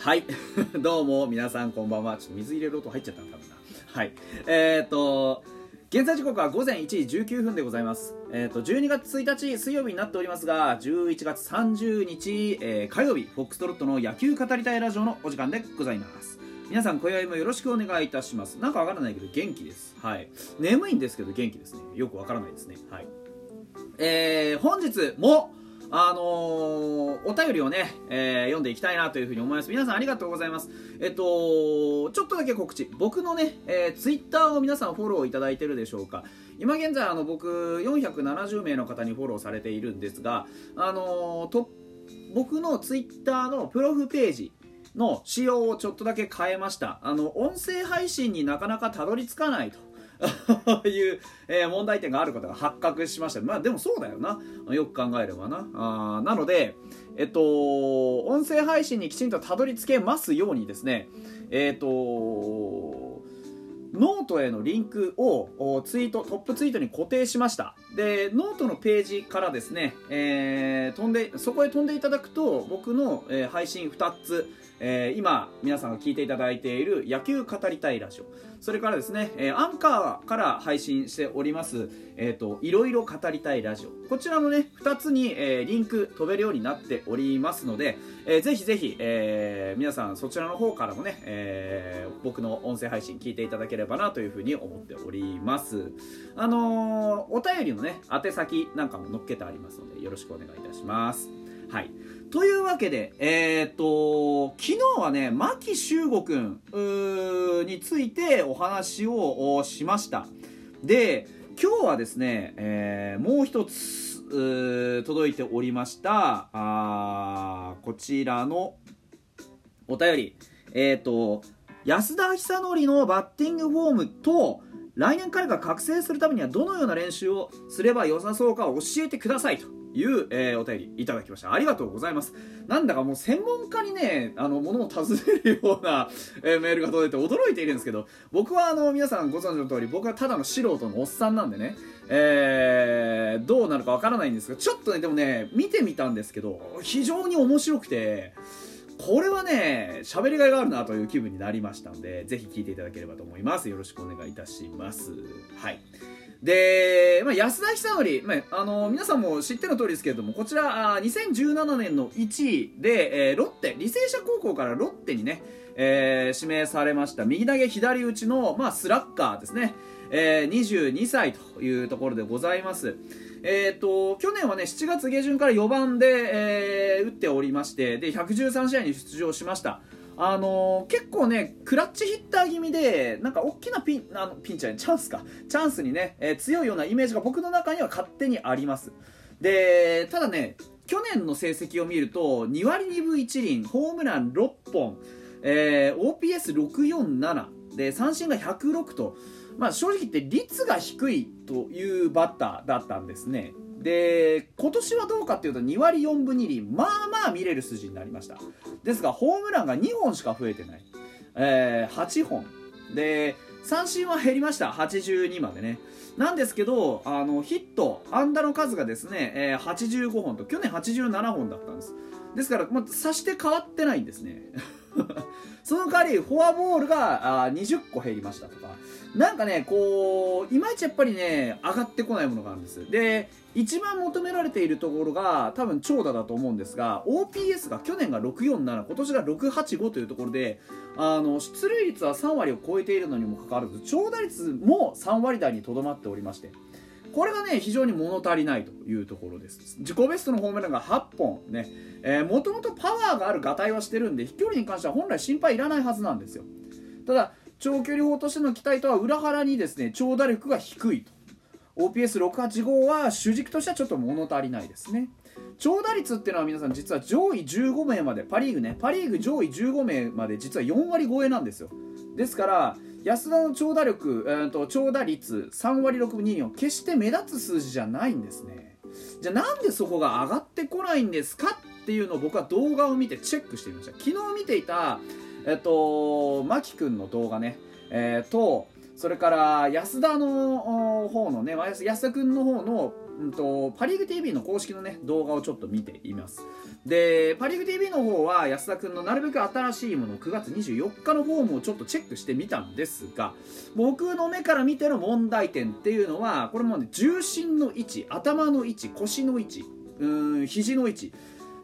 はい どうも皆さんこんばんはちょっと水入れる音入っちゃったのかなはいえー、っと現在時刻は午前1時19分でございます。えっ、と、12月1日水曜日になっておりますが、11月30日、えー、火曜日、フォックストロットの野球語りたいラジオのお時間でございます。皆さん、今宵もよろしくお願いいたします。なんかわからないけど元気です。はい。眠いんですけど元気ですね。よくわからないですね。はい。えー、本日も、あのー、お便りをね、えー、読んでいきたいなというふうに思います。皆さんありがとうございます。えっと、ちょっとだけ告知。僕のね、えー、ツイッターを皆さんフォローいただいてるでしょうか。今現在、あの、僕、470名の方にフォローされているんですが、あのー、と、僕のツイッターのプロフページ、の仕様をちょっとだけ変えました。あの、音声配信になかなかたどり着かないと。いう、えー、問題点があることが発覚しました。まあでもそうだよな。よく考えればな。あなので、えっと、音声配信にきちんとたどり着けますようにですね、えっと、ノートへのリンクをツイート、トップツイートに固定しました。で、ノートのページからですね、えー、飛んで、そこへ飛んでいただくと、僕の、えー、配信2つ、えー、今皆さんが聞いていただいている野球語りたいラジオ。それからですね、えー、アンカーから配信しております、えーと、いろいろ語りたいラジオ。こちらのね2つに、えー、リンク飛べるようになっておりますので、えー、ぜひぜひ、えー、皆さんそちらの方からもね、えー、僕の音声配信聞いていただければなというふうに思っております。あの、お便りのね宛先なんかも載っけてありますのでよろしくお願いいたしますはいというわけで、えー、っと、昨日はね、牧秀悟くんについてお話をしました。で、今日はですね、えー、もう一つ、届いておりました、あこちらのお便り。えー、と、安田久則のバッティングフォームと、来年彼が覚醒するためにはどのような練習をすれば良さそうか教えてくださいと。いう、えー、お便りいただきました。ありがとうございます。なんだかもう専門家にね、あの、ものを尋ねるような、えー、メールが届いて驚いているんですけど、僕はあの、皆さんご存知の通り、僕はただの素人のおっさんなんでね、えー、どうなるかわからないんですが、ちょっとね、でもね、見てみたんですけど、非常に面白くて、これはね、喋りがいがあるなという気分になりましたので、ぜひ聞いていただければと思います。よろしくお願いいたします。はい。で、まあ、安田久則、まあ、あの皆さんも知っての通りですけれどもこちらあ2017年の1位で、えー、ロッテ履正社高校からロッテにね、えー、指名されました右投げ左打ちの、まあ、スラッガーですね、えー、22歳というところでございますえーと、去年はね7月下旬から4番で、えー、打っておりましてで113試合に出場しましたあのー、結構ね、クラッチヒッター気味で、なんか大きなピン、あのピンチじゃない、チャンスか。チャンスにね、えー、強いようなイメージが僕の中には勝手にあります。で、ただね、去年の成績を見ると、2割2分1厘、ホームラン6本、えー、OPS647 で、三振が106と、まあ正直言って率が低いというバッターだったんですね。で今年はどうかっていうと2割4分2厘。まあまあ見れる数字になりました。ですがホームランが2本しか増えてない、えー、8本。で三振は減りました。82までね。なんですけどあのヒット安打の数がですね、えー、85本と去年87本だったんです。ですから、まあ、さして変わってないんですね。その代わりフォアボールがあ20個減りましたとか。なんかねこういまいちやっぱりね上がってこないものがあるんです。で一番求められているところが多分長打だと思うんですが OPS が去年が647今年が685というところであの出塁率は3割を超えているのにもかかわらず長打率も3割台にとどまっておりまして。これがね非常に物足りないというところです。自己ベストのホームランが8本ね。もともとパワーがあるがたいはしてるんで飛距離に関しては本来心配いらないはずなんですよ。ただ長距離砲としての期待とは裏腹にですね長打力が低いと。OPS685 は主軸としてはちょっと物足りないですね。長打率っていうのは皆さん実は上位15名までパ・リーグねパ・リーグ上位15名まで実は4割超えなんですよ。ですから安田の長打力、えーと、長打率3割6分2厘決して目立つ数字じゃないんですね。じゃあなんでそこが上がってこないんですかっていうのを僕は動画を見てチェックしてみました。昨日見ていたえっと、マキ君の動画ね、えー、と、それから安田の方のね、安田君の方のうんと、パ・リーグ TV の公式のね動画をちょっと見ています。でパ・リーグ TV の方は安田君のなるべく新しいもの9月24日のフォームをちょっとチェックしてみたんですが僕の目から見ての問題点っていうのはこれもね重心の位置頭の位置腰の位置うん肘の位置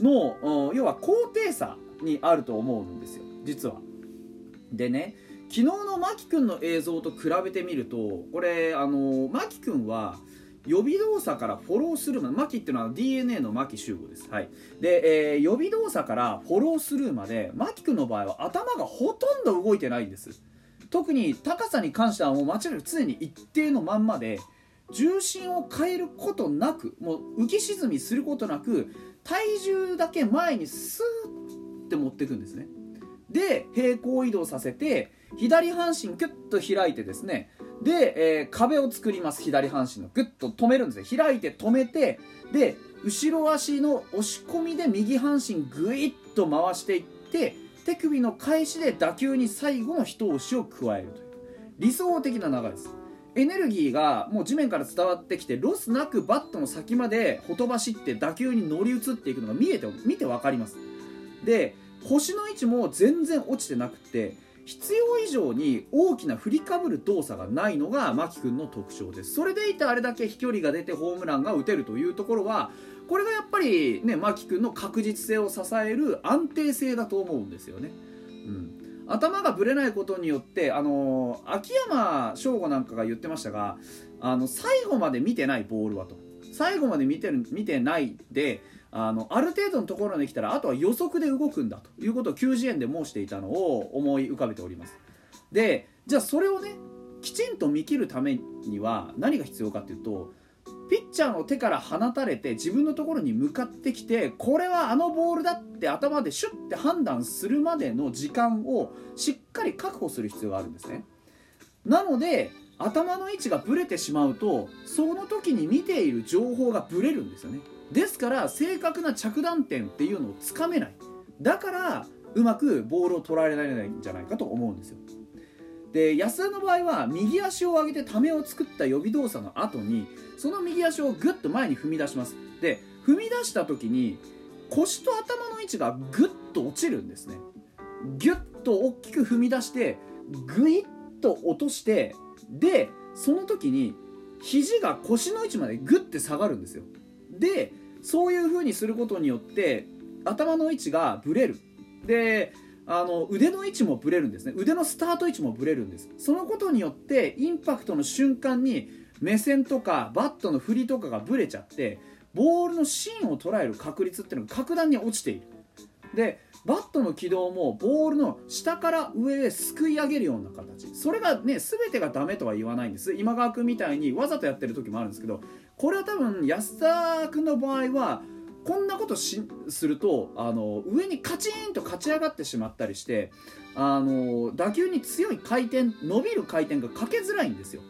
の要は高低差にあると思うんですよ実は。でね昨日のマキ君の映像と比べてみるとこれあのマキ君は予備動作からフォロースルーまでマキっていうのは DNA のマキ集合です、はい。でえー、予備動作からフォロースルーまでマキ君の場合は頭がほとんど動いてないんです。特に高さに関してはもう間違いなく常に一定のまんまで重心を変えることなくもう浮き沈みすることなく体重だけ前にスーッて持っていくんですね。で平行移動させて左半身キュッと開いてですねで、えー、壁を作ります左半身の。グッと止めるんですね。開いて止めてで後ろ足の押し込みで右半身グイッと回していって手首の返しで打球に最後の一押しを加えるという。理想的な流れです。エネルギーがもう地面から伝わってきてロスなくバットの先までほとばしって打球に乗り移っていくのが見えて見て分かります。で腰の位置も全然落ちてなくて必要以上に大きな振りかぶる動作がないのが牧君の特徴です。それでいてあれだけ飛距離が出てホームランが打てるというところはこれがやっぱりね牧君の確実性を支える安定性だと思うんですよね、うん、頭がぶれないことによってあの秋山翔吾なんかが言ってましたがあの最後まで見てないボールはと。最後まで見てる見てないであのある程度のところに来たらあとは予測で動くんだということを9次元で申していたのを思い浮かべております。でじゃあそれをねきちんと見切るためには何が必要かっていうとピッチャーの手から放たれて自分のところに向かってきてこれはあのボールだって頭でシュッて判断するまでの時間をしっかり確保する必要があるんですね。なので頭の位置がブレてしまうとその時に見ている情報がブレるんですよね。ですから正確な着弾点っていうのをつかめない。だからうまくボールを捉えられないんじゃないかと思うんですよ。で安田の場合は右足を上げてためを作った予備動作の後にその右足をグッと前に踏み出します。で踏み出した時に腰と頭の位置がグッと落ちるんですね。ギュッと大きく踏み出してグイッと落としてでその時に肘が腰の位置までグッて下がるんですよ。でそういう風にすることによって頭の位置がブレる。であの腕の位置もブレるんですね。腕のスタート位置もブレるんです。そのことによってインパクトの瞬間に目線とかバットの振りとかがブレちゃってボールの芯を捉える確率っていうのが格段に落ちている。でバットの軌道もボールの下から上へすくい上げるような形。それがね全てがダメとは言わないんです。今川君みたいにわざとやってる時もあるんですけどこれは多分安田君の場合はこんなことしするとあの上にカチンと勝ち上がってしまったりしてあの打球に強い回転伸びる回転がかけづらいんですよ。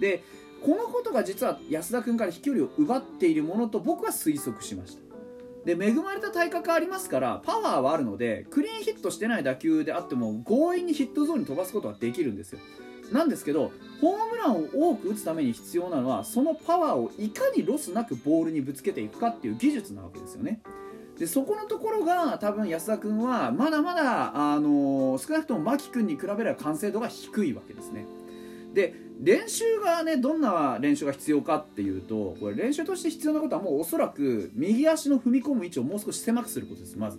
でこのことが実は安田君から飛距離を奪っているものと僕は推測しました。で恵まれた体格ありますからパワーはあるのでクリーンヒットしてない打球であっても強引にヒットゾーンに飛ばすことはできるんですよなんですけどホームランを多く打つために必要なのはそのパワーをいかにロスなくボールにぶつけていくかっていう技術なわけですよね。でそこのところが多分安田君はまだまだ、あのー、少なくとも牧君に比べれば完成度が低いわけですね。で練習がねどんな練習が必要かっていうとこれ練習として必要なことはもうおそらく右足の踏み込む位置をもう少し狭くすることですまず。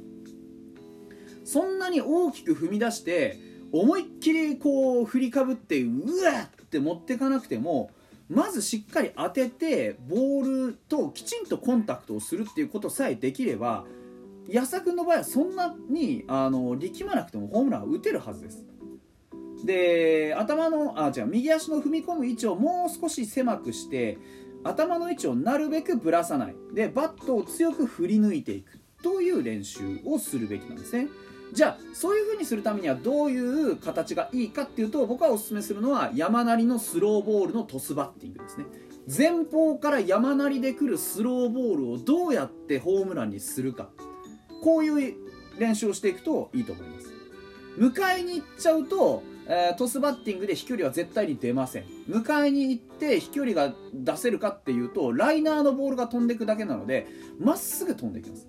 そんなに大きく踏み出して思いっきりこう振りかぶってうわって持ってかなくてもまずしっかり当ててボールときちんとコンタクトをするっていうことさえできれば安田君の場合はそんなにあの力まなくてもホームランは打てるはずです。で頭のあ違う右足の踏み込む位置をもう少し狭くして頭の位置をなるべくぶらさない。でバットを強く振り抜いていく。という練習をするべきなんですね。じゃあそういう風にするためにはどういう形がいいかっていうと僕はおすすめするのは山なりのスローボールのトスバッティングですね。前方から山なりで来るスローボールをどうやってホームランにするか。こういう練習をしていくといいと思います。迎えに行っちゃうとえー、トスバッティングで飛距離は絶対に出ません。迎えに行って飛距離が出せるかっていうとライナーのボールが飛んでいくだけなのでまっすぐ飛んでいきます。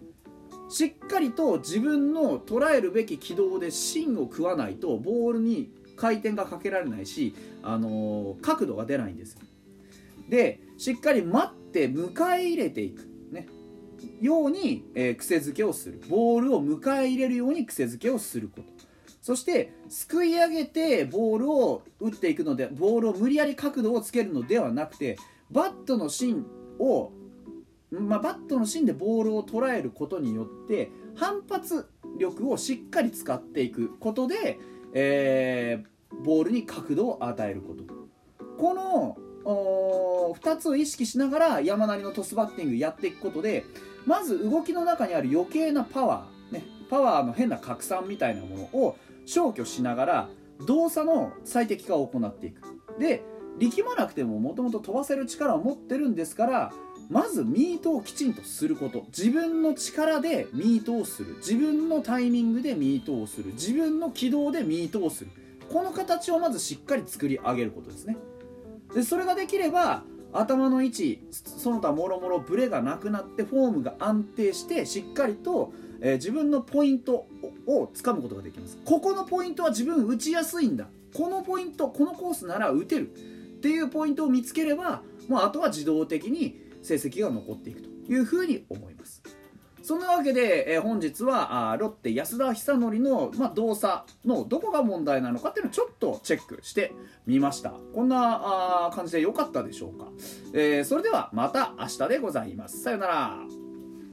しっかりと自分の捉えるべき軌道で芯を食わないとボールに回転がかけられないし、あのー、角度が出ないんですでしっかり待って迎え入れていく、ね、ように、えー、癖づけをする。ボールを迎え入れるように癖づけをすること。そしてすくい上げてボールを打っていくのでボールを無理やり角度をつけるのではなくてバットの芯を、まあ、バットの芯でボールを捉えることによって反発力をしっかり使っていくことで、えー、ボールに角度を与えること。この2つを意識しながら山なりのトスバッティングやっていくことでまず動きの中にある余計なパワー、ね、パワーの変な拡散みたいなものを消去しながら動作の最適化を行っていく。で力まなくてももともと飛ばせる力を持ってるんですからまずミートをきちんとすること。自分の力でミートをする。自分のタイミングでミートをする。自分の軌道でミートをする。この形をまずしっかり作り上げることですね。でそれができれば頭の位置その他もろもろブレがなくなってフォームが安定してしっかりと、えー、自分のポイントをつかむことができます。ここのポイントは自分打ちやすいんだ。このポイントこのコースなら打てる。っていうポイントを見つければもうあとは自動的に成績が残っていくと。いうふうに思います。そんなわけで、えー、本日はあロッテ安田久典の、まあ、動作のどこが問題なのかっていうのをちょっとチェックしてみました。こんなあ感じで良かったでしょうか、えー、それではまた明日でございます。さよなら。